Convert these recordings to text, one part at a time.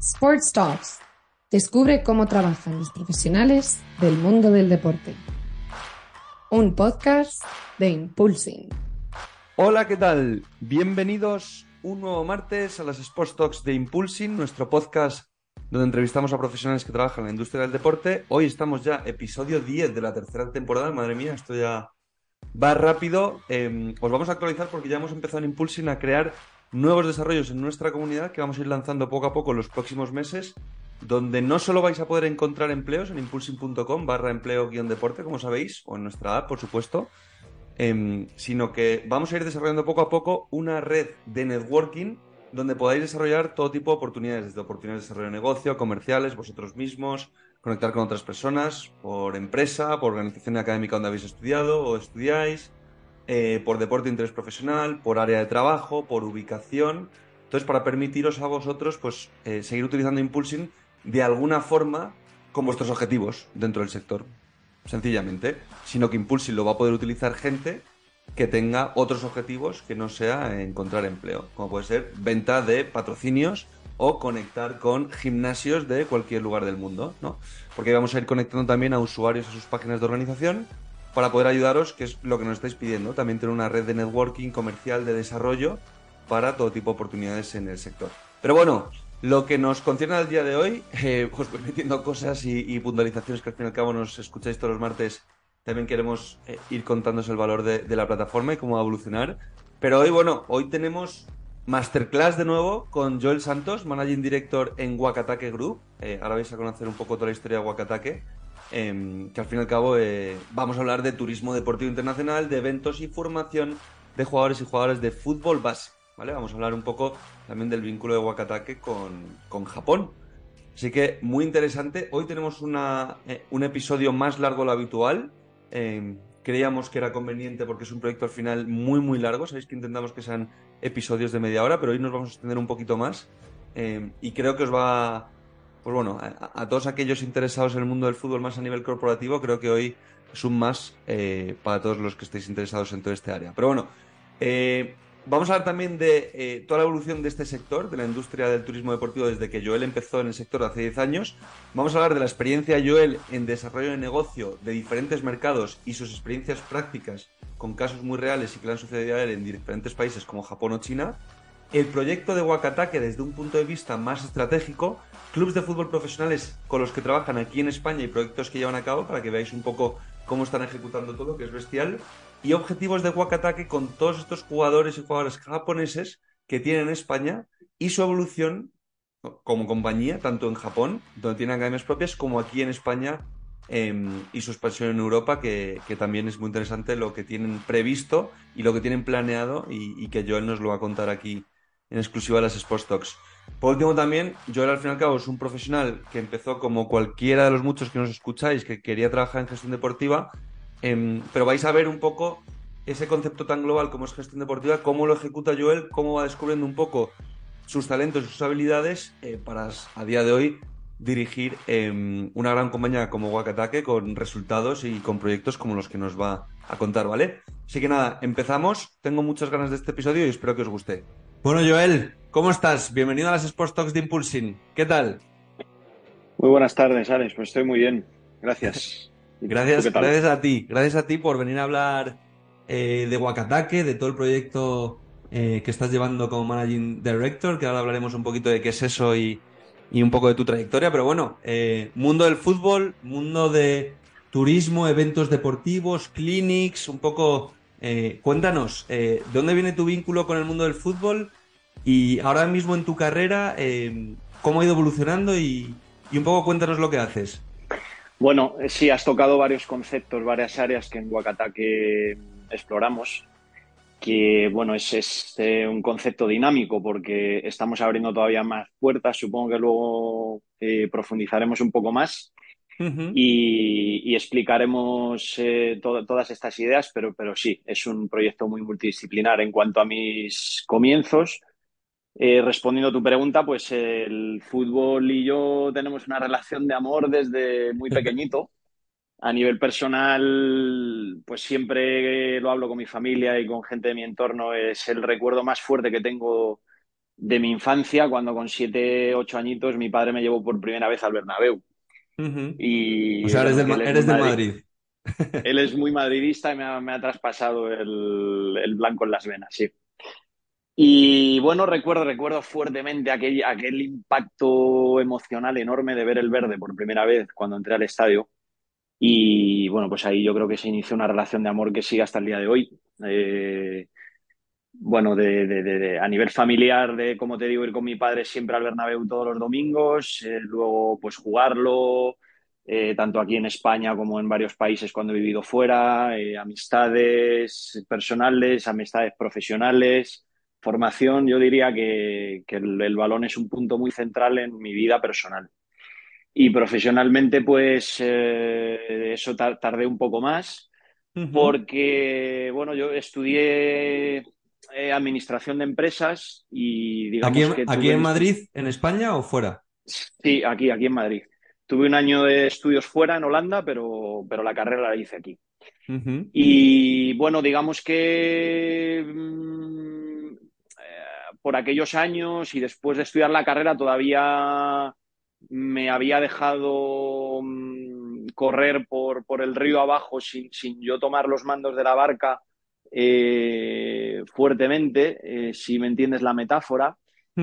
Sports Talks. Descubre cómo trabajan los profesionales del mundo del deporte. Un podcast de Impulsing. Hola, ¿qué tal? Bienvenidos un nuevo martes a las Sports Talks de Impulsing, nuestro podcast donde entrevistamos a profesionales que trabajan en la industria del deporte. Hoy estamos ya episodio 10 de la tercera temporada. Madre mía, esto ya va rápido. Eh, os vamos a actualizar porque ya hemos empezado en Impulsing a crear nuevos desarrollos en nuestra comunidad que vamos a ir lanzando poco a poco en los próximos meses, donde no solo vais a poder encontrar empleos en impulsing.com barra empleo-deporte, como sabéis, o en nuestra app, por supuesto, eh, sino que vamos a ir desarrollando poco a poco una red de networking donde podáis desarrollar todo tipo de oportunidades, desde oportunidades de desarrollo de negocio, comerciales, vosotros mismos, conectar con otras personas, por empresa, por organización académica donde habéis estudiado o estudiáis, eh, por deporte de interés profesional, por área de trabajo, por ubicación. Entonces, para permitiros a vosotros pues, eh, seguir utilizando Impulsing de alguna forma con vuestros objetivos dentro del sector sencillamente, sino que Impulsing lo va a poder utilizar gente que tenga otros objetivos que no sea encontrar empleo, como puede ser venta de patrocinios o conectar con gimnasios de cualquier lugar del mundo, ¿no? Porque vamos a ir conectando también a usuarios a sus páginas de organización para poder ayudaros, que es lo que nos estáis pidiendo, también tener una red de networking comercial de desarrollo para todo tipo de oportunidades en el sector. Pero bueno, lo que nos concierne al día de hoy, eh, os voy metiendo cosas y, puntualizaciones que al fin y al cabo nos escucháis todos los martes. También queremos eh, ir contándoos el valor de, de, la plataforma y cómo va a evolucionar. Pero hoy, bueno, hoy tenemos masterclass de nuevo con Joel Santos, Managing Director en Wakatake Group. Eh, ahora vais a conocer un poco toda la historia de Wakatake. Que al fin y al cabo eh, vamos a hablar de turismo deportivo internacional, de eventos y formación de jugadores y jugadoras de fútbol base. ¿vale? Vamos a hablar un poco también del vínculo de Wakatake con, con Japón. Así que muy interesante. Hoy tenemos una, eh, un episodio más largo de lo habitual. Eh, creíamos que era conveniente porque es un proyecto al final muy, muy largo. Sabéis que intentamos que sean episodios de media hora, pero hoy nos vamos a extender un poquito más. Eh, y creo que os va, pues bueno, a, todos aquellos interesados en el mundo del fútbol más a nivel corporativo, creo que hoy es un más eh, para todos los que estéis interesados en todo este área. Pero bueno, eh, Vamos a hablar también de eh, toda la evolución de este sector, de la industria del turismo deportivo desde que Joel empezó en el sector hace 10 años. Vamos a hablar de la experiencia de Joel en desarrollo de negocio de diferentes mercados y sus experiencias prácticas con casos muy reales y que le han sucedido a él en diferentes países como Japón o China. El proyecto de Wakatake desde un punto de vista más estratégico, clubes de fútbol profesionales con los que trabajan aquí en España y proyectos que llevan a cabo para que veáis un poco cómo están ejecutando todo, que es bestial y objetivos de Wakatake con todos estos jugadores y jugadores japoneses que tienen en España y su evolución como compañía, tanto en Japón, donde tienen academias propias, como aquí en España eh, y su expansión en Europa, que, que, también es muy interesante lo que tienen previsto y lo que tienen planeado y, y, que Joel nos lo va a contar aquí en exclusiva de las Sports Talks. Por último también, Joel al fin y al cabo es un profesional que empezó como cualquiera de los muchos que nos escucháis, que quería trabajar en gestión deportiva Eh, pero vais a ver un poco ese concepto tan global como es gestión deportiva, cómo lo ejecuta Joel, cómo va descubriendo un poco sus talentos y sus habilidades eh, para a día de hoy dirigir eh, una gran compañía como Wakatake con resultados y con proyectos como los que nos va a contar, ¿vale? Así que nada, empezamos. Tengo muchas ganas de este episodio y espero que os guste. Bueno, Joel, ¿cómo estás? Bienvenido a las Sports Talks de Impulsing. ¿Qué tal? Muy buenas tardes, Alex. Pues estoy muy bien. Gracias. Gracias, gracias a ti, gracias a ti por venir a hablar eh, de Wakatake, de todo el proyecto eh, que estás llevando como Managing Director, que ahora hablaremos un poquito de qué es eso y, y un poco de tu trayectoria, pero bueno, eh, mundo del fútbol, mundo de turismo, eventos deportivos, clinics, un poco, cuéntanos, ¿de dónde viene tu vínculo con el mundo del fútbol? Y ahora mismo en tu carrera, ¿cómo ha ido evolucionando? Y, y un poco cuéntanos lo que haces. Bueno, sí, has tocado varios conceptos, varias áreas que en Wakatake exploramos. que bueno, es, es eh, un concepto dinámico porque estamos abriendo todavía más puertas, supongo que luego eh, profundizaremos un poco más y, y explicaremos eh, to- todas estas ideas, pero, pero sí, es un proyecto muy multidisciplinar en cuanto a mis comienzos. Eh, respondiendo a tu pregunta, pues el fútbol y yo tenemos una relación de amor desde muy pequeñito. A nivel personal, pues siempre lo hablo con mi familia y con gente de mi entorno. Es el recuerdo más fuerte que tengo de mi infancia, cuando con siete, ocho añitos mi padre me llevó por primera vez al Bernabéu. Ujú. Y O sea, eres bueno, es eres muy del madri- Madrid. Él es muy madridista y me ha, me ha traspasado el, el blanco en las venas, sí. Y bueno, recuerdo, recuerdo fuertemente aquel, aquel impacto emocional enorme de ver el verde por primera vez cuando entré al estadio. Y bueno, pues ahí yo creo que se inició una relación de amor que sigue hasta el día de hoy. Eh, bueno, de, de- de- a nivel familiar, de como te digo, ir con mi padre siempre al Bernabéu todos los domingos, eh, luego pues jugarlo, eh, tanto aquí en España como en varios países cuando he vivido fuera, eh, amistades personales, amistades profesionales, formación. Yo diría que, que el, el balón es un punto muy central en mi vida personal. Y profesionalmente, pues eh, eso tar- tardé un poco más porque, bueno, yo estudié eh, administración de empresas y ¿Aquí digamos en, que aquí en. Madrid, en España o fuera? Sí, aquí, aquí en Madrid. Tuve un año de estudios fuera, en Holanda, pero, pero la carrera la hice aquí. Y bueno, digamos que mm, por aquellos años y después de estudiar la carrera todavía me había dejado mm, correr por, por el río abajo sin, sin yo tomar los mandos de la barca eh, fuertemente, eh, si me entiendes la metáfora.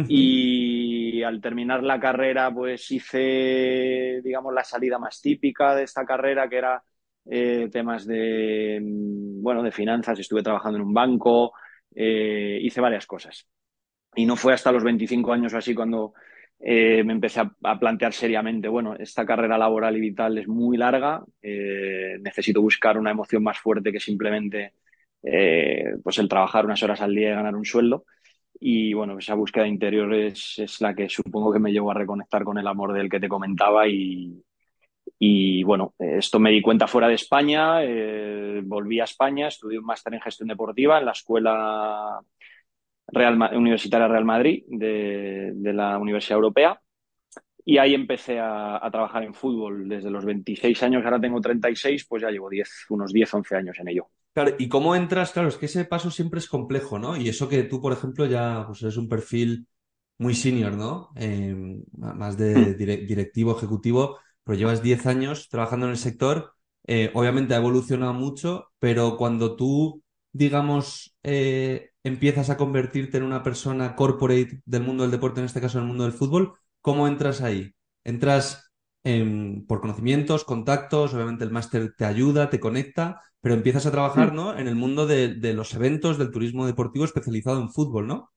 Y al terminar la carrera, pues hice, digamos, la salida más típica de esta carrera, que era eh, temas de, mm, bueno, de finanzas. Estuve trabajando en un banco, hice varias cosas. Y no fue hasta los 25 años o así cuando eh, me empecé a, plantear seriamente, bueno, esta carrera laboral y vital es muy larga, eh, necesito buscar una emoción más fuerte que simplemente eh, pues el trabajar unas horas al día y ganar un sueldo. Y bueno, esa búsqueda interior es, es la que supongo que me llevó a reconectar con el amor del que te comentaba y, y bueno, esto me di cuenta fuera de España, volví a España, estudié un máster en gestión deportiva en la Escuela Real, Universitaria Real Madrid de, de la Universidad Europea y ahí empecé a, a trabajar en fútbol desde los 26 años, ahora tengo 36, pues ya llevo 10, unos 10, 11 años en ello. Claro, ¿y cómo entras? Claro, es que ese paso siempre es complejo, ¿no? Y eso que tú, por ejemplo, ya pues eres un perfil muy senior, ¿no? Eh, más de dire- directivo, ejecutivo, pero llevas 10 años trabajando en el sector. Eh, obviamente ha evolucionado mucho, pero cuando tú, digamos, eh, empiezas a convertirte en una persona corporate del mundo del deporte, en este caso en el mundo del fútbol, ¿cómo entras ahí? ¿Entras por conocimientos, contactos? Obviamente el máster te ayuda, te conecta, pero empiezas a trabajar, ¿no? En el mundo de, de los eventos, del turismo deportivo especializado en fútbol, ¿no?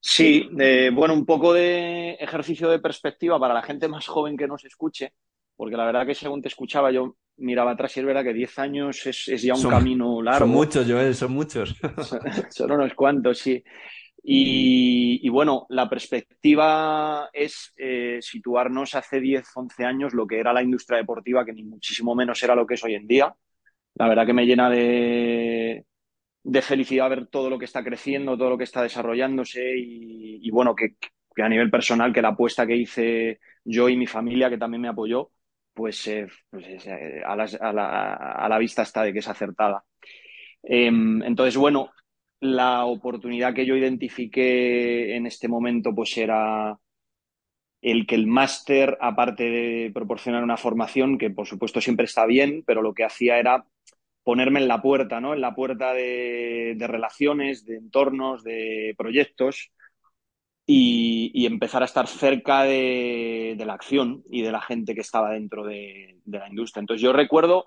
Sí, eh, bueno, un poco de ejercicio de perspectiva para la gente más joven que nos escuche, porque la verdad que según te escuchaba yo miraba atrás y es verdad que 10 años es, es ya un Son, camino son largo, muchos, Joel, son muchos. son, son unos cuantos, sí. Y, y bueno, la perspectiva es eh, situarnos hace 10, 11 años lo que era la industria deportiva, que ni muchísimo menos era lo que es hoy en día. La verdad que me llena de, de felicidad ver todo lo que está creciendo, todo lo que está desarrollándose y, y bueno, que, que a nivel personal, que la apuesta que hice yo y mi familia, que también me apoyó, pues, eh, pues es, eh, a, la, vista está de que es acertada. Eh, entonces, bueno, la oportunidad que yo identifiqué en este momento, pues era el que el máster, aparte de proporcionar una formación, que por supuesto siempre está bien, pero lo que hacía era ponerme en la puerta, ¿no? En la puerta de relaciones, de entornos, de proyectos y, y empezar a estar cerca de, de la acción y de la gente que estaba dentro de, de la industria. Entonces yo recuerdo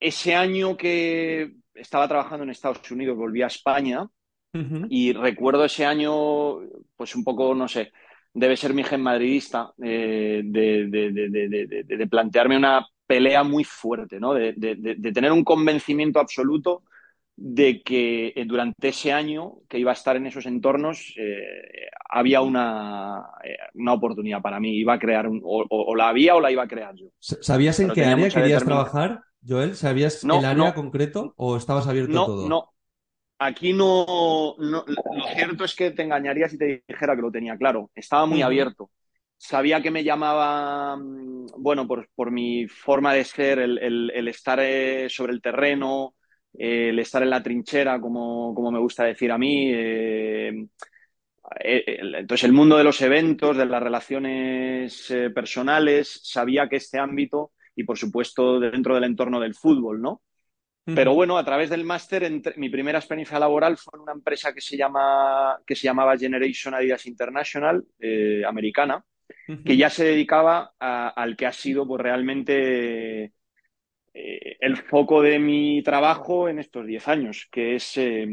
ese año que estaba trabajando en Estados Unidos, volví a España y recuerdo ese año, pues un poco, no sé, debe ser mi gen madridista, eh, de, de- plantearme una pelea muy fuerte, ¿no? De tener un convencimiento absoluto de que eh, durante ese año que iba a estar en esos entornos eh, había una, eh, una, oportunidad para mí. Iba a crear, un, o, o, la había o la iba a crear yo. ¿Sabías en qué área querías trabajar, Joel? ¿Sabías el área concreto o estabas abierto no, a todo? No, aquí no, no, Lo cierto es que te engañaría si te dijera que lo tenía claro. Estaba muy abierto. Sabía que me llamaba, mm, bueno, por, por mi forma de ser, el, el, el estar sobre el terreno, el estar en la trinchera, como, como me gusta decir a mí. Eh, eh, entonces, el mundo de los eventos, de las relaciones eh, personales, sabía que este ámbito, y por supuesto dentro del entorno del fútbol, ¿no? Pero bueno, a través del máster, mi primera experiencia laboral fue en una empresa que se, llama, que se llamaba Generation Adidas International, americana, que ya se dedicaba al que ha sido pues, realmente eh, el foco de mi trabajo en estos 10 años, que es eh,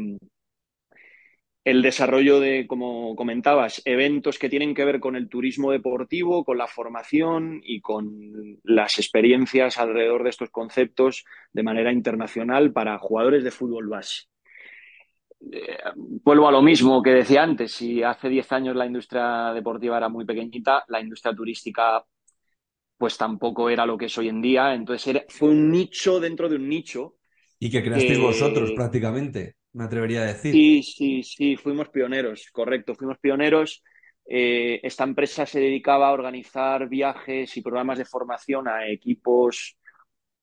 el desarrollo de, como comentabas, eventos que tienen que ver con el turismo deportivo, con la formación y con las experiencias alrededor de estos conceptos de manera internacional para jugadores de fútbol base. Eh, vuelvo a lo mismo que decía antes, si hace 10 años la industria deportiva era muy pequeñita, la industria turística pues tampoco era lo que es hoy en día. Entonces fue un nicho dentro de un nicho. Y que creasteis vosotros prácticamente, me atrevería a decir. Sí, sí, sí, fuimos pioneros, correcto, fuimos pioneros. Eh, esta empresa se dedicaba a organizar viajes y programas de formación a equipos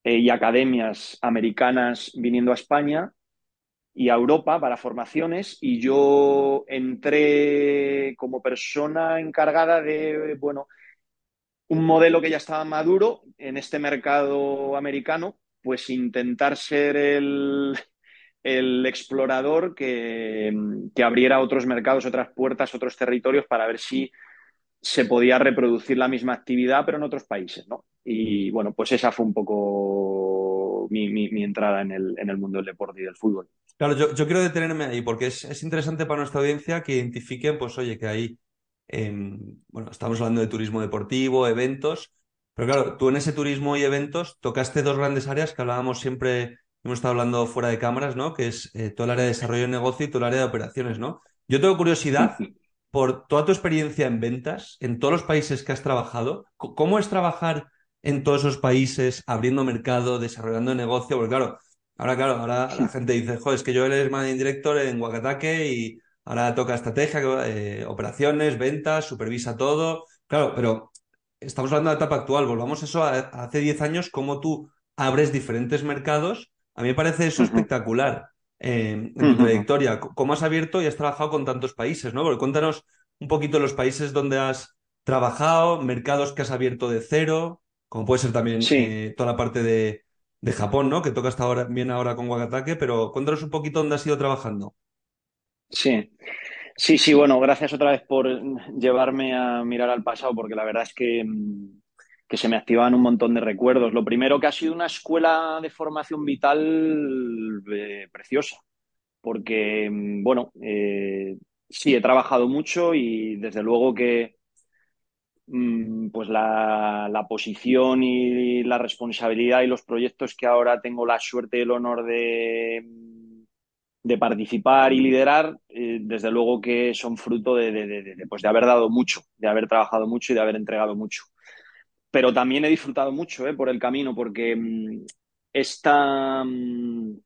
eh, y academias americanas viniendo a España y a Europa para formaciones y yo entré como persona encargada de, bueno, un modelo que ya estaba maduro en este mercado americano, pues intentar ser el, explorador que, abriera otros mercados, otras puertas, otros territorios para ver si se podía reproducir la misma actividad, pero en otros países, ¿no? Y bueno, pues esa fue un poco mi, entrada en el, mundo del deporte y del fútbol. Claro, yo, quiero detenerme ahí porque es, es, interesante para nuestra audiencia que identifiquen, pues oye, que hay bueno, estamos hablando de turismo deportivo, eventos, pero claro, tú en ese turismo y eventos tocaste dos grandes áreas que hablábamos siempre, hemos estado hablando fuera de cámaras, ¿no? Que es eh, todo el área de desarrollo de negocio y todo el área de operaciones, ¿no? Yo tengo curiosidad por toda tu experiencia en ventas, en todos los países que has trabajado, ¿cómo es trabajar en todos esos países, abriendo mercado, desarrollando negocio? Porque claro, ahora claro, ahora la gente dice, joder, es que yo eres managing director en Huacataque y Ahora toca estrategia, eh, operaciones, ventas, supervisa todo. Claro, pero estamos hablando de la etapa actual. Volvamos eso a, hace 10 años, cómo tú abres diferentes mercados. A mí me parece eso espectacular eh, en tu trayectoria. ¿Cómo has abierto y has trabajado con tantos países? ¿no? Porque cuéntanos un poquito los países donde has trabajado, mercados que has abierto de cero, como puede ser también eh, toda la parte de, de, Japón, ¿no? Que toca hasta ahora, bien ahora con Wakatake, pero cuéntanos un poquito dónde has ido trabajando. Sí, sí, sí, bueno, gracias otra vez por llevarme a mirar al pasado, porque la verdad es que, mm, que se me activaban un montón de recuerdos. Lo primero que ha sido una escuela de formación vital eh, preciosa, porque, mm, bueno, eh, sí, he trabajado mucho y desde luego que mm, pues la, la, posición y la responsabilidad y los proyectos que ahora tengo la suerte y el honor de de participar y liderar, eh, desde luego que son fruto de, pues de haber dado mucho, de haber trabajado mucho y de haber entregado mucho. Pero también he disfrutado mucho eh, por el camino, porque mm, esta, mm,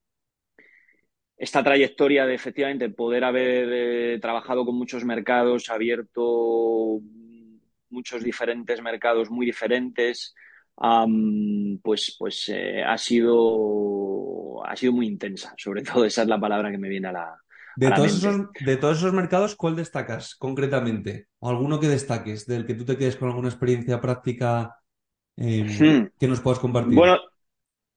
esta trayectoria de efectivamente poder haber eh, trabajado con muchos mercados, abierto muchos diferentes mercados muy diferentes, pues, pues ha sido ha sido muy intensa, sobre todo esa es la palabra que me viene a la... De, todos, Esos, de todos esos mercados, ¿cuál destacas concretamente? ¿O alguno que destaques, del que tú te quedes con alguna experiencia práctica em, hmm. que nos puedas compartir? Bueno,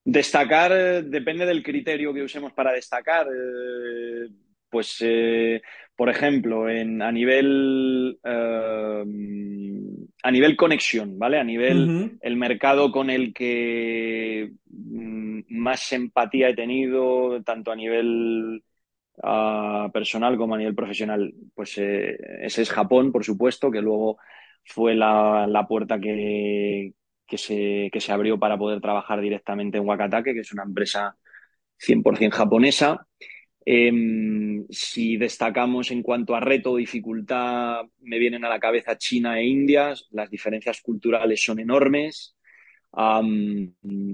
destacar eh, depende del criterio que usemos para destacar. Eh, pues, eh, por ejemplo, en, a nivel a nivel conexión, ¿vale? A nivel el mercado con el que mm, más empatía he tenido, tanto a nivel ah, personal como a nivel profesional, pues eh, ese es Japón, por supuesto, que luego fue la, puerta que, que, se, que se abrió para poder trabajar directamente en Wakatake, que es una empresa 100% japonesa. Em, si destacamos en cuanto a reto o dificultad, me vienen a la cabeza China e India. Las diferencias culturales son enormes.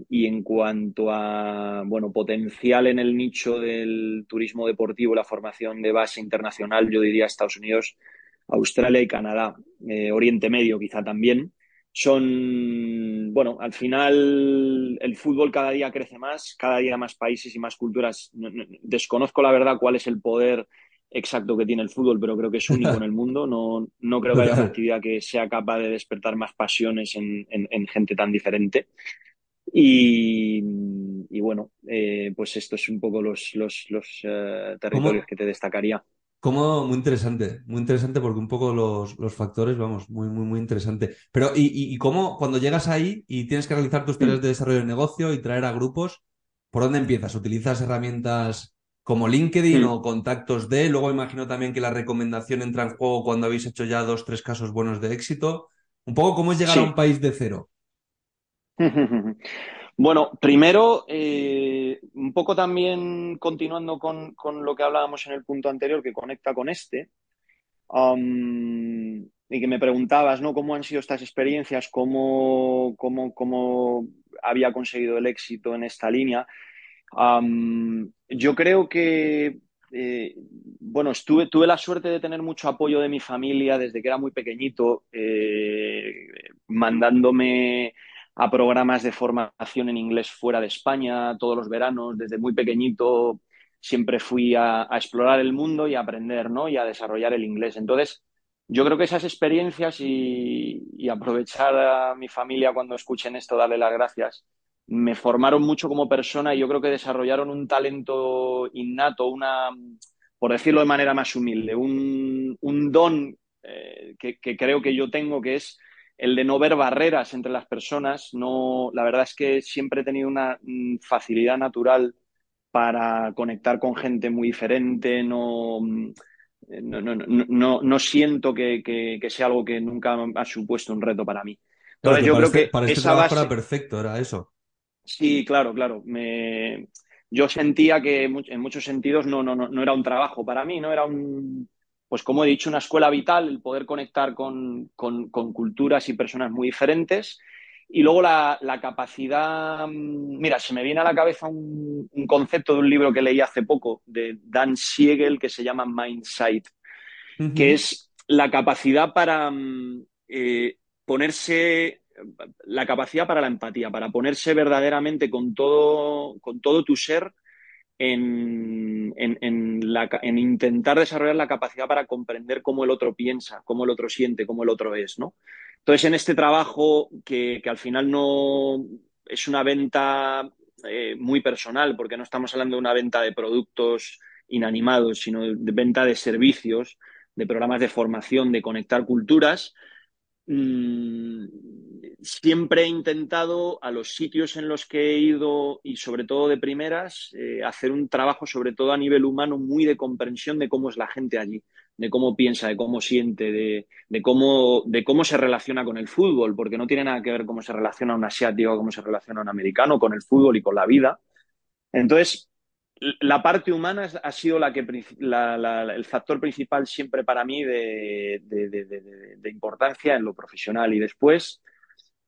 y en cuanto a bueno, potencial en el nicho del turismo deportivo, la formación de base internacional, yo diría Estados Unidos, Australia y Canadá, eh, Oriente Medio quizá también son, bueno, al final el fútbol cada día crece más, cada día más países y más culturas. Desconozco la verdad cuál es el poder exacto que tiene el fútbol, pero creo que es único en el mundo. No, no creo que haya una actividad que sea capaz de despertar más pasiones en, gente tan diferente. Y, bueno, eh, pues esto es un poco los, los, eh, territorios que te destacaría. Como muy interesante, muy interesante porque un poco los, los factores, vamos, muy, muy, muy interesante. Pero, ¿y, y, cómo cuando llegas ahí y tienes que realizar tus tareas de desarrollo de negocio y traer a grupos, ¿por dónde empiezas? ¿Utilizas herramientas como LinkedIn o contactos de? Luego imagino también que la recomendación entra en juego cuando habéis hecho ya dos, tres casos buenos de éxito. Un poco cómo es llegar a un país de cero. Bueno, primero, eh, un poco también continuando con, lo que hablábamos en el punto anterior, que conecta con este, y que me preguntabas, ¿no? ¿Cómo han sido estas experiencias? ¿Cómo, cómo, había conseguido el éxito en esta línea? yo creo que, eh, bueno, estuve, tuve la suerte de tener mucho apoyo de mi familia desde que era muy pequeñito, eh, mandándome a programas de formación en inglés fuera de España todos los veranos, desde muy pequeñito siempre fui a, explorar el mundo y a aprender, ¿no? Y a desarrollar el inglés. Entonces, yo creo que esas experiencias y, aprovechar a mi familia cuando escuchen esto, darle las gracias, me formaron mucho como persona y yo creo que desarrollaron un talento innato, una, por decirlo de manera más humilde, un, don eh, que, que creo que yo tengo, que es el de no ver barreras entre las personas. No, la verdad es que siempre he tenido una mm, facilidad natural para conectar con gente muy diferente. No, mm, no, no, siento que, sea algo que nunca ha supuesto un reto para mí. Entonces, yo creo este, que para este esa base... era perfecto, era eso. Sí, claro, claro. Me... Yo sentía que en muchos sentidos no, no, no, era un trabajo para mí, no era un, pues como he dicho, una escuela vital, el poder conectar con, culturas y personas muy diferentes. Y luego la, capacidad, mm, mira, se me viene a la cabeza un, concepto de un libro que leí hace poco de Dan Siegel que se llama Mindsight, que es la capacidad para mm, eh, ponerse, la capacidad para la empatía, para ponerse verdaderamente con todo, con todo tu ser en, en, intentar desarrollar la capacidad para comprender cómo el otro piensa, cómo el otro siente, cómo el otro es, ¿no? Entonces, en este trabajo que, al final no es una venta eh, muy personal, porque no estamos hablando de una venta de productos inanimados, sino de, venta de servicios, de programas de formación, de conectar culturas, mm, siempre he intentado a los sitios en los que he ido y sobre todo de primeras eh, hacer un trabajo sobre todo a nivel humano muy de comprensión de cómo es la gente allí, de cómo piensa, de cómo siente, de, cómo, se relaciona con el fútbol, porque no tiene nada que ver cómo se relaciona un asiático, cómo se relaciona un americano con el fútbol y con la vida. Entonces, la parte humana ha sido la que, el factor principal siempre para mí de importancia en lo profesional y después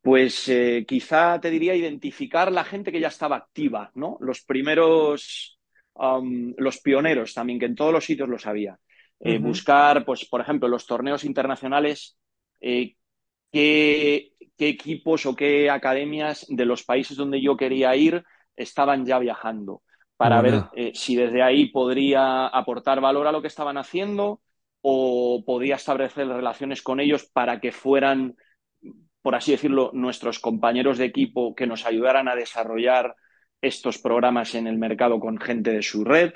pues eh, quizá te diría identificar la gente que ya estaba activa, ¿no? Los primeros, los pioneros también, que en todos los sitios los había. Eh, buscar, pues, por ejemplo, los torneos internacionales, eh, qué, equipos o qué academias de los países donde yo quería ir estaban ya viajando, para ver si desde ahí podría aportar valor a lo que estaban haciendo o podía establecer relaciones con ellos para que fueran por así decirlo, nuestros compañeros de equipo que nos ayudaran a desarrollar estos programas en el mercado con gente de su red.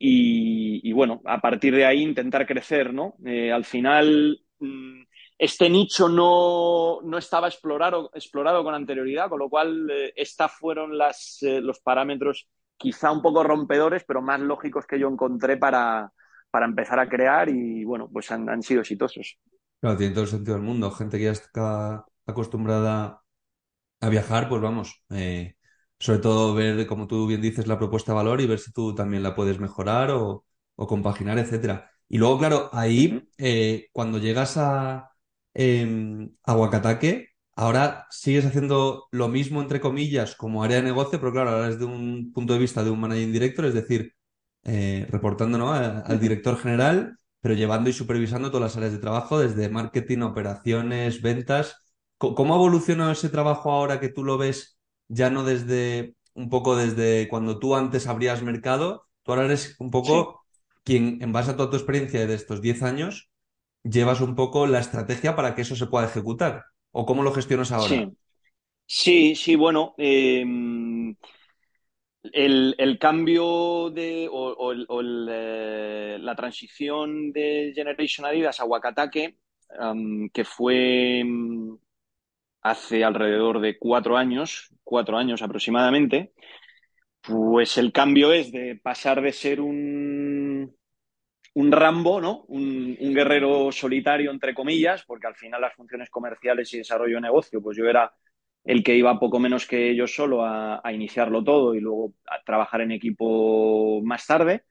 y, bueno, a partir de ahí intentar crecer, ¿no? Eh, al final, mm, este nicho no, estaba explorado, explorado, con anterioridad, con lo cual eh, estos fueron las, eh, los parámetros quizá un poco rompedores, pero más lógicos que yo encontré para, para empezar a crear y bueno, pues han sido exitosos. Claro, tiene todo el sentido del mundo. Gente que ya está acostumbrada a viajar, pues vamos, eh, sobre todo ver, como tú bien dices, la propuesta de valor y ver si tú también la puedes mejorar o, o compaginar, etcétera. Y luego, claro, ahí, eh, cuando llegas a, eh, a ahora sigues haciendo lo mismo, entre comillas, como área de negocio, pero claro, ahora desde un punto de vista de un managing director, es decir, eh, reportando ¿no? al director general, pero llevando y supervisando todas las áreas de trabajo, desde marketing, operaciones, ventas. ¿Cómo ha evolucionado ese trabajo ahora que tú lo ves ya no desde un poco desde cuando tú antes abrías mercado? Tú ahora eres un poco quien, en base a toda tu experiencia de estos 10 años, llevas un poco la estrategia para que eso se pueda ejecutar. ¿O cómo lo gestionas ahora? Sí, sí, sí bueno. Eh, el, el, cambio de o, o, el, eh, la transición de Generation Adidas a Wakatake, um, que fue um, hace alrededor de cuatro años, cuatro años aproximadamente, pues el cambio es de pasar de ser un, un Rambo, ¿no? Un, un, guerrero solitario, entre comillas, porque al final las funciones comerciales y desarrollo de negocio, pues yo era el que iba poco menos que yo solo a, a iniciarlo todo y luego a trabajar en equipo más tarde.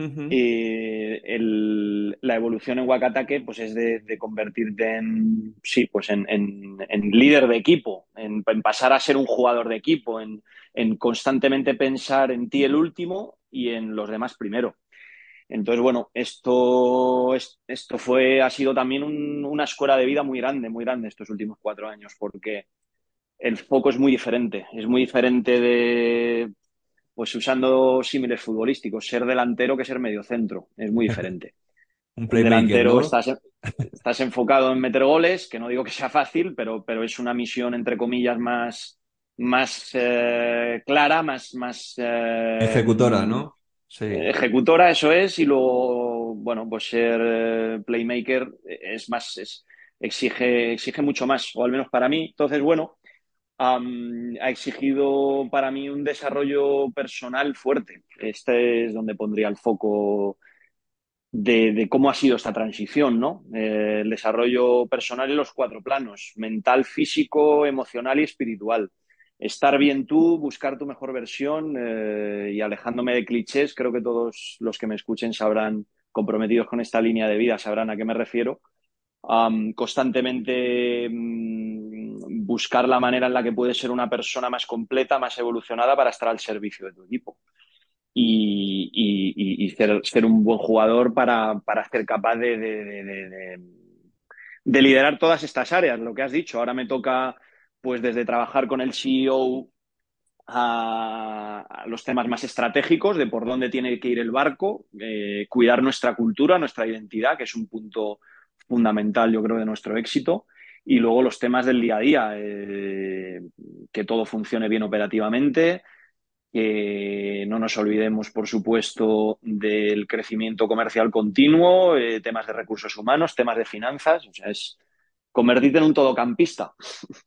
Uh -huh. eh, el, la evolución en Wakatake pues es de, de convertirte en sí pues en, en, en líder de equipo en, en, pasar a ser un jugador de equipo en, constantemente pensar en ti el último y en los demás primero entonces bueno esto esto fue ha sido también un, una escuela de vida muy grande muy grande estos últimos cuatro años porque el foco es muy diferente es muy diferente de pues usando símiles futbolísticos, ser delantero que ser mediocentro, es muy diferente. Un delantero ¿no? estás, estás, enfocado en meter goles, que no digo que sea fácil, pero, pero es una misión, entre comillas, más, más eh, clara, más... más eh, Ejecutora, ¿no? Sí. Ejecutora, eso es, y luego, bueno, pues ser eh, playmaker es más, es, exige, exige mucho más, o al menos para mí. Entonces, bueno, Um, ha exigido para mí un desarrollo personal fuerte. Este es donde pondría el foco de, de cómo ha sido esta transición, ¿no? Eh, el desarrollo personal en los cuatro planos, mental, físico, emocional y espiritual. Estar bien tú, buscar tu mejor versión eh, y alejándome de clichés, creo que todos los que me escuchen sabrán, comprometidos con esta línea de vida, sabrán a qué me refiero. Um, constantemente um, buscar la manera en la que puedes ser una persona más completa, más evolucionada para estar al servicio de tu equipo. Y, ser, ser, un buen jugador para, ser capaz de, de, de, de, liderar todas estas áreas, lo que has dicho. Ahora me toca, pues, desde trabajar con el CEO a, a los temas más estratégicos de por dónde tiene que ir el barco, eh, cuidar nuestra cultura, nuestra identidad, que es un punto fundamental, yo creo, de nuestro éxito. Y luego los temas del día a día, eh, que todo funcione bien operativamente, que no nos olvidemos, por supuesto, del crecimiento comercial continuo, eh, temas de recursos humanos, temas de finanzas, o sea, es convertirte en un todocampista.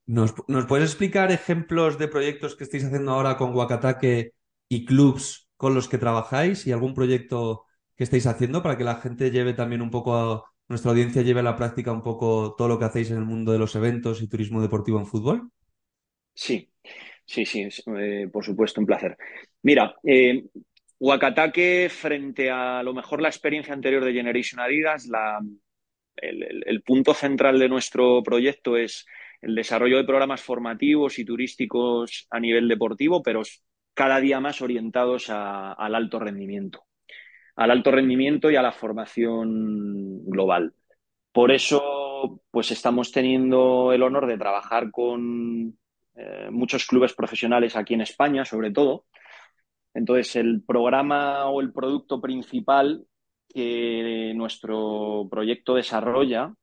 ¿Nos, ¿Nos puedes explicar ejemplos de proyectos que estáis haciendo ahora con Wakatake y clubs con los que trabajáis y algún proyecto que estáis haciendo para que la gente lleve también un poco a, nuestra audiencia lleve a la práctica un poco todo lo que hacéis en el mundo de los eventos y turismo deportivo en fútbol? Sí, sí, sí, eh, por supuesto, un placer. Mira, eh, frente a lo mejor la experiencia anterior de Generation Adidas, el, punto central de nuestro proyecto es el desarrollo de programas formativos y turísticos a nivel deportivo, pero cada día más orientados al alto rendimiento al alto rendimiento y a la formación global. Por eso, pues estamos teniendo el honor de trabajar con eh, muchos clubes profesionales aquí en España, sobre todo. Entonces, el programa o el producto principal que nuestro proyecto desarrolla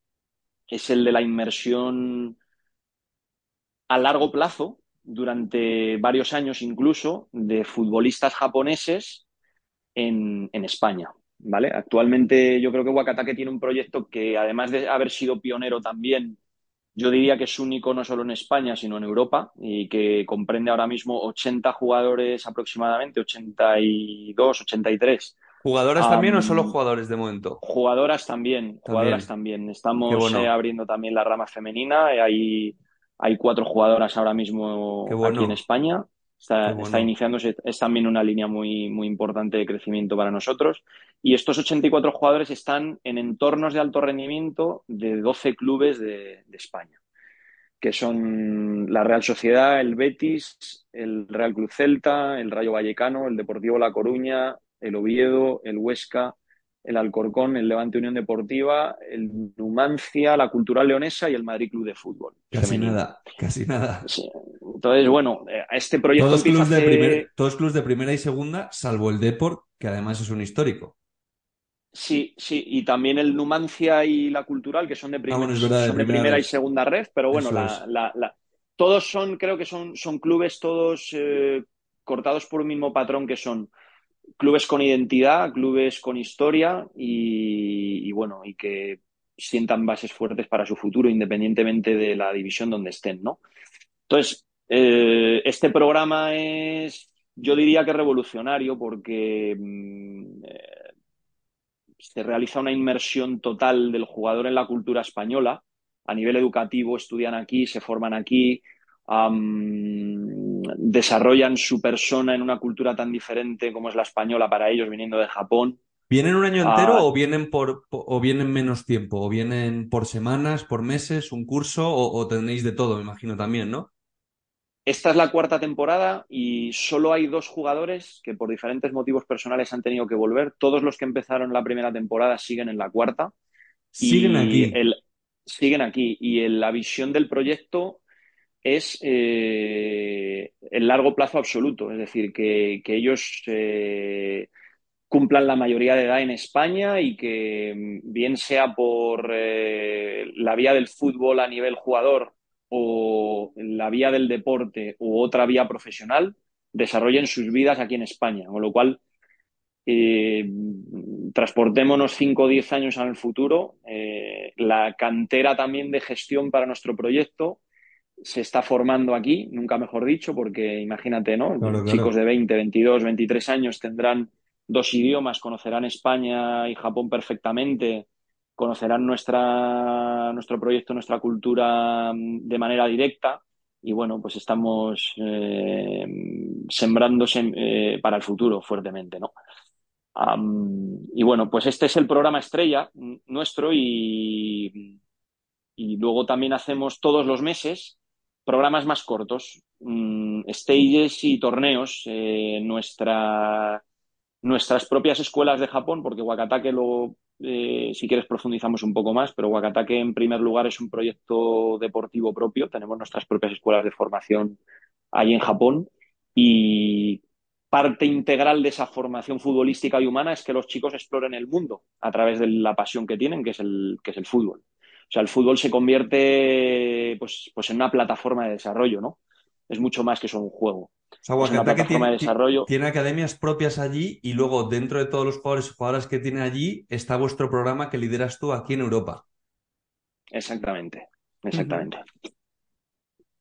es el de la inmersión a largo plazo, durante varios años incluso, de futbolistas japoneses en, en, España. ¿vale? Actualmente yo creo que Wakatake tiene un proyecto que además de haber sido pionero también, yo diría que es único no solo en España, sino en Europa y que comprende ahora mismo 80 jugadores aproximadamente, 82, 83. ¿Jugadoras um, también o solo jugadores de momento? Jugadoras también, jugadoras también. Estamos bueno. eh, abriendo también la rama femenina, hay, hay cuatro jugadoras ahora mismo bueno. aquí en España. Está, está, iniciándose, es también una línea muy, muy importante de crecimiento para nosotros. Y estos 84 jugadores están en entornos de alto rendimiento de 12 clubes de, de España, que son la Real Sociedad, el Betis, el Real Club Celta, el Rayo Vallecano, el Deportivo La Coruña, el Oviedo, el Huesca, el Alcorcón, el Levante Unión Deportiva, el Numancia, la Cultural Leonesa y el Madrid Club de Fútbol. Casi nada, casi nada. Entonces, bueno, eh, este proyecto todos clubes, de todos clubes de primera y segunda, salvo el Deport, que además es un histórico. Sí, sí, y también el Numancia y la Cultural, que son de, ah, primera, y segunda red, pero bueno, todos son, creo que son, son clubes todos eh, cortados por un mismo patrón que son clubes con identidad, clubes con historia y, bueno, y que sientan bases fuertes para su futuro independientemente de la división donde estén, ¿no? Entonces, eh, este programa es, yo diría que revolucionario porque mm, eh, se realiza una inmersión total del jugador en la cultura española. A nivel educativo estudian aquí, se forman aquí, desarrollan su persona en una cultura tan diferente como es la española para ellos, viniendo de Japón. ¿Vienen un año entero ah. o vienen por o vienen menos tiempo? ¿O vienen por semanas, por meses, un curso? O, tenéis de todo, me imagino también, ¿no? Esta es la cuarta temporada y solo hay dos jugadores que por diferentes motivos personales han tenido que volver. Todos los que empezaron la primera temporada siguen en la cuarta. Siguen aquí. siguen aquí. Y la visión del proyecto es eh, el largo plazo absoluto, es decir, que, ellos eh, cumplan la mayoría de edad en España y que mm, bien sea por eh, la vía del fútbol a nivel jugador o la vía del deporte u otra vía profesional, desarrollen sus vidas aquí en España, con lo cual transportémonos 5 o 10 años el futuro, la cantera también de gestión para nuestro proyecto se está formando aquí, nunca mejor dicho, porque imagínate, ¿no? Chicos de 20, 22, 23 años tendrán dos idiomas, conocerán España y Japón perfectamente, conocerán nuestra, nuestro proyecto, nuestra cultura mm, de manera directa y bueno, pues estamos eh, sembrándose eh, para el futuro fuertemente, ¿no? y bueno, pues este es el programa estrella nuestro y, y luego también hacemos todos los meses programas más cortos, mm, stages y torneos. Eh, nuestra, nuestras propias escuelas de Japón, porque Wakatake lo, eh, si quieres profundizamos un poco más, pero Wakatake en primer lugar es un proyecto deportivo propio. Tenemos nuestras propias escuelas de formación ahí en Japón y parte integral de esa formación futbolística y humana es que los chicos exploren el mundo a través de la pasión que tienen, que es el, que es el fútbol. O sea, el fútbol se convierte pues, pues en una plataforma de desarrollo, ¿no? Es mucho más que solo un juego. O sea, tiene, de desarrollo. tiene academias propias allí y luego dentro de todos los jugadores y jugadoras que tiene allí está vuestro programa que lideras tú aquí en Europa. Exactamente, exactamente.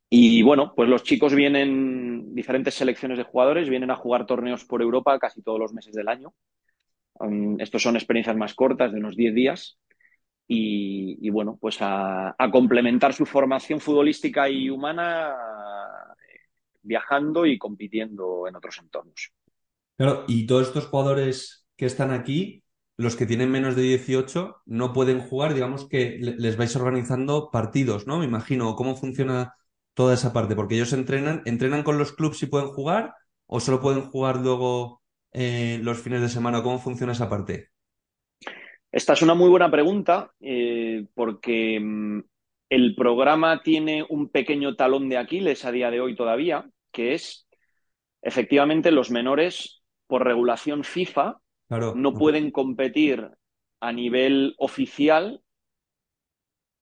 Y bueno, pues los chicos vienen, diferentes selecciones de jugadores, vienen a jugar torneos por Europa casi todos los meses del año. Um, estos son experiencias más cortas, de unos 10 días, y, bueno, pues a, complementar su formación futbolística y humana viajando y compitiendo en otros entornos. Claro, y todos estos jugadores que están aquí, los que tienen menos de 18, no pueden jugar, digamos que les vais organizando partidos, ¿no? Me imagino, ¿cómo funciona toda esa parte? Porque ellos entrenan, ¿entrenan con los clubes y pueden jugar? ¿O solo pueden jugar luego eh, los fines de semana? ¿Cómo funciona esa parte? Esta es una muy buena pregunta eh, porque mm, el programa tiene un pequeño talón de Aquiles a día de hoy todavía, que es efectivamente los menores por regulación FIFA no pueden competir a nivel oficial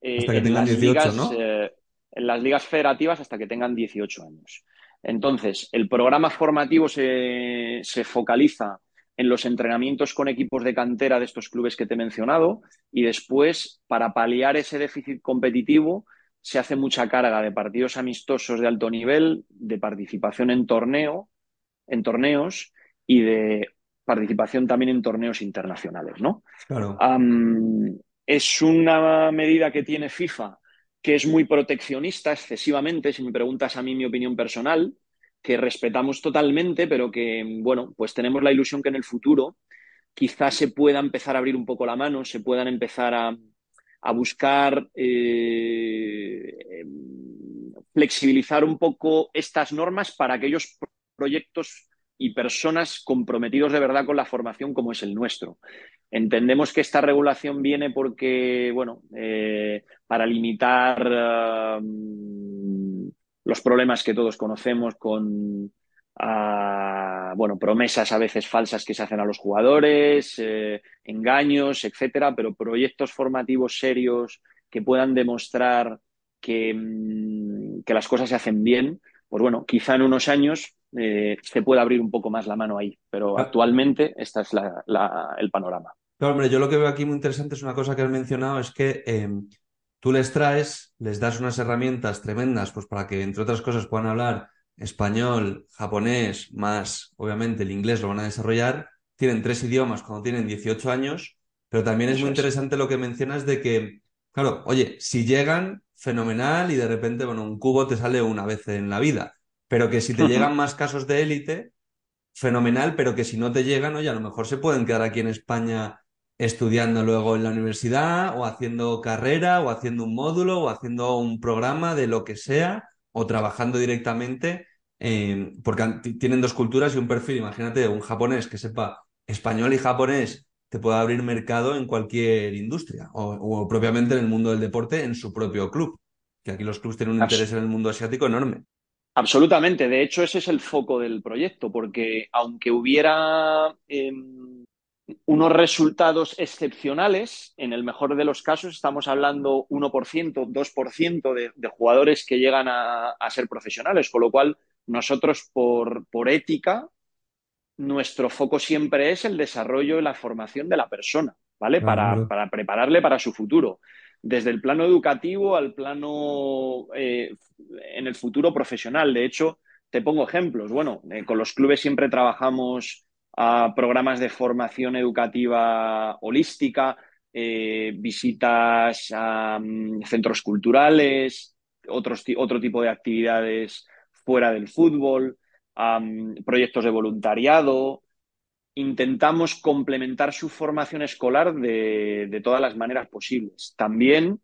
eh, en, las ligas, eh, en las ligas federativas hasta que tengan 18 años. Entonces, el programa formativo se, se focaliza en los entrenamientos con equipos de cantera de estos clubes que te he mencionado y después, para paliar ese déficit competitivo, se hace mucha carga de partidos amistosos de alto nivel, de participación en torneo, en torneos y de participación también en torneos internacionales, ¿no? es una medida que tiene FIFA que es muy proteccionista excesivamente, si me preguntas a mí mi opinión personal, que respetamos totalmente, pero que, bueno, pues tenemos la ilusión que en el futuro quizás se pueda empezar a abrir un poco la mano, se puedan empezar a, a buscar eh, flexibilizar un poco estas normas para aquellos proyectos y personas comprometidos de verdad con la formación como es el nuestro. Entendemos que esta regulación viene porque, bueno, eh, para limitar um, los problemas que todos conocemos con, uh, bueno, promesas a veces falsas que se hacen a los jugadores, eh, engaños, etcétera, pero proyectos formativos serios que puedan demostrar que, um, que las cosas se hacen bien, pues bueno, quizá en unos años eh, se puede abrir un poco más la mano ahí. Pero ah. actualmente este es la, la, el panorama. Claro, hombre, yo lo que veo aquí muy interesante es una cosa que has mencionado, es que eh, tú les traes, les das unas herramientas tremendas, pues para que, entre otras cosas, puedan hablar español, japonés, más, obviamente, el inglés lo van a desarrollar. Tienen tres idiomas cuando tienen 18 años, pero también es muy interesante lo que mencionas de que, claro, oye, si llegan, fenomenal, y de repente, bueno, un cubo te sale una vez en la vida pero que si te llegan más casos de élite, fenomenal, pero que si no te llegan, oye, a lo mejor se pueden quedar aquí en España estudiando luego en la universidad o haciendo carrera o haciendo un módulo o haciendo un programa de lo que sea o trabajando directamente eh, porque tienen dos culturas y un perfil. Imagínate, un japonés que sepa español y japonés te puede abrir mercado en cualquier industria o, o propiamente en el mundo del deporte en su propio club, que aquí los clubes tienen un interés en el mundo asiático enorme. Absolutamente. De hecho, ese es el foco del proyecto, porque aunque hubiera eh, unos resultados excepcionales, en el mejor de los casos estamos hablando 1%, 2% de, de jugadores que llegan a, a, ser profesionales, con lo cual nosotros por, por ética, nuestro foco siempre es el desarrollo y la formación de la persona, ¿vale? Para, para prepararle para su futuro desde el plano educativo al plano eh, en el futuro profesional. De hecho, te pongo ejemplos. Bueno, eh, con los clubes siempre trabajamos a programas de formación educativa holística, eh, visitas a um, centros culturales, otros, otro tipo de actividades fuera del fútbol, um, proyectos de voluntariado, intentamos complementar su formación escolar de, de, todas las maneras posibles. También,